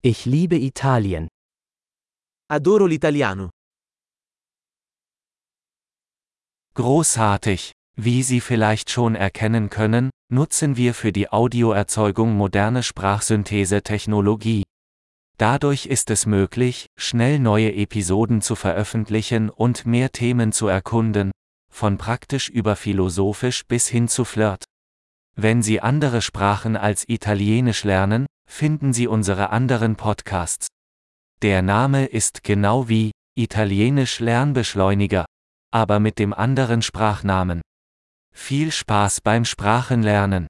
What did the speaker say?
Ich liebe Italien. Adoro l'italiano. Großartig! Wie Sie vielleicht schon erkennen können, nutzen wir für die Audioerzeugung moderne Sprachsynthese-Technologie. Dadurch ist es möglich, schnell neue Episoden zu veröffentlichen und mehr Themen zu erkunden, von praktisch über philosophisch bis hin zu Flirt. Wenn Sie andere Sprachen als Italienisch lernen, finden Sie unsere anderen Podcasts. Der Name ist genau wie Italienisch Lernbeschleuniger, aber mit dem anderen Sprachnamen. Viel Spaß beim Sprachenlernen!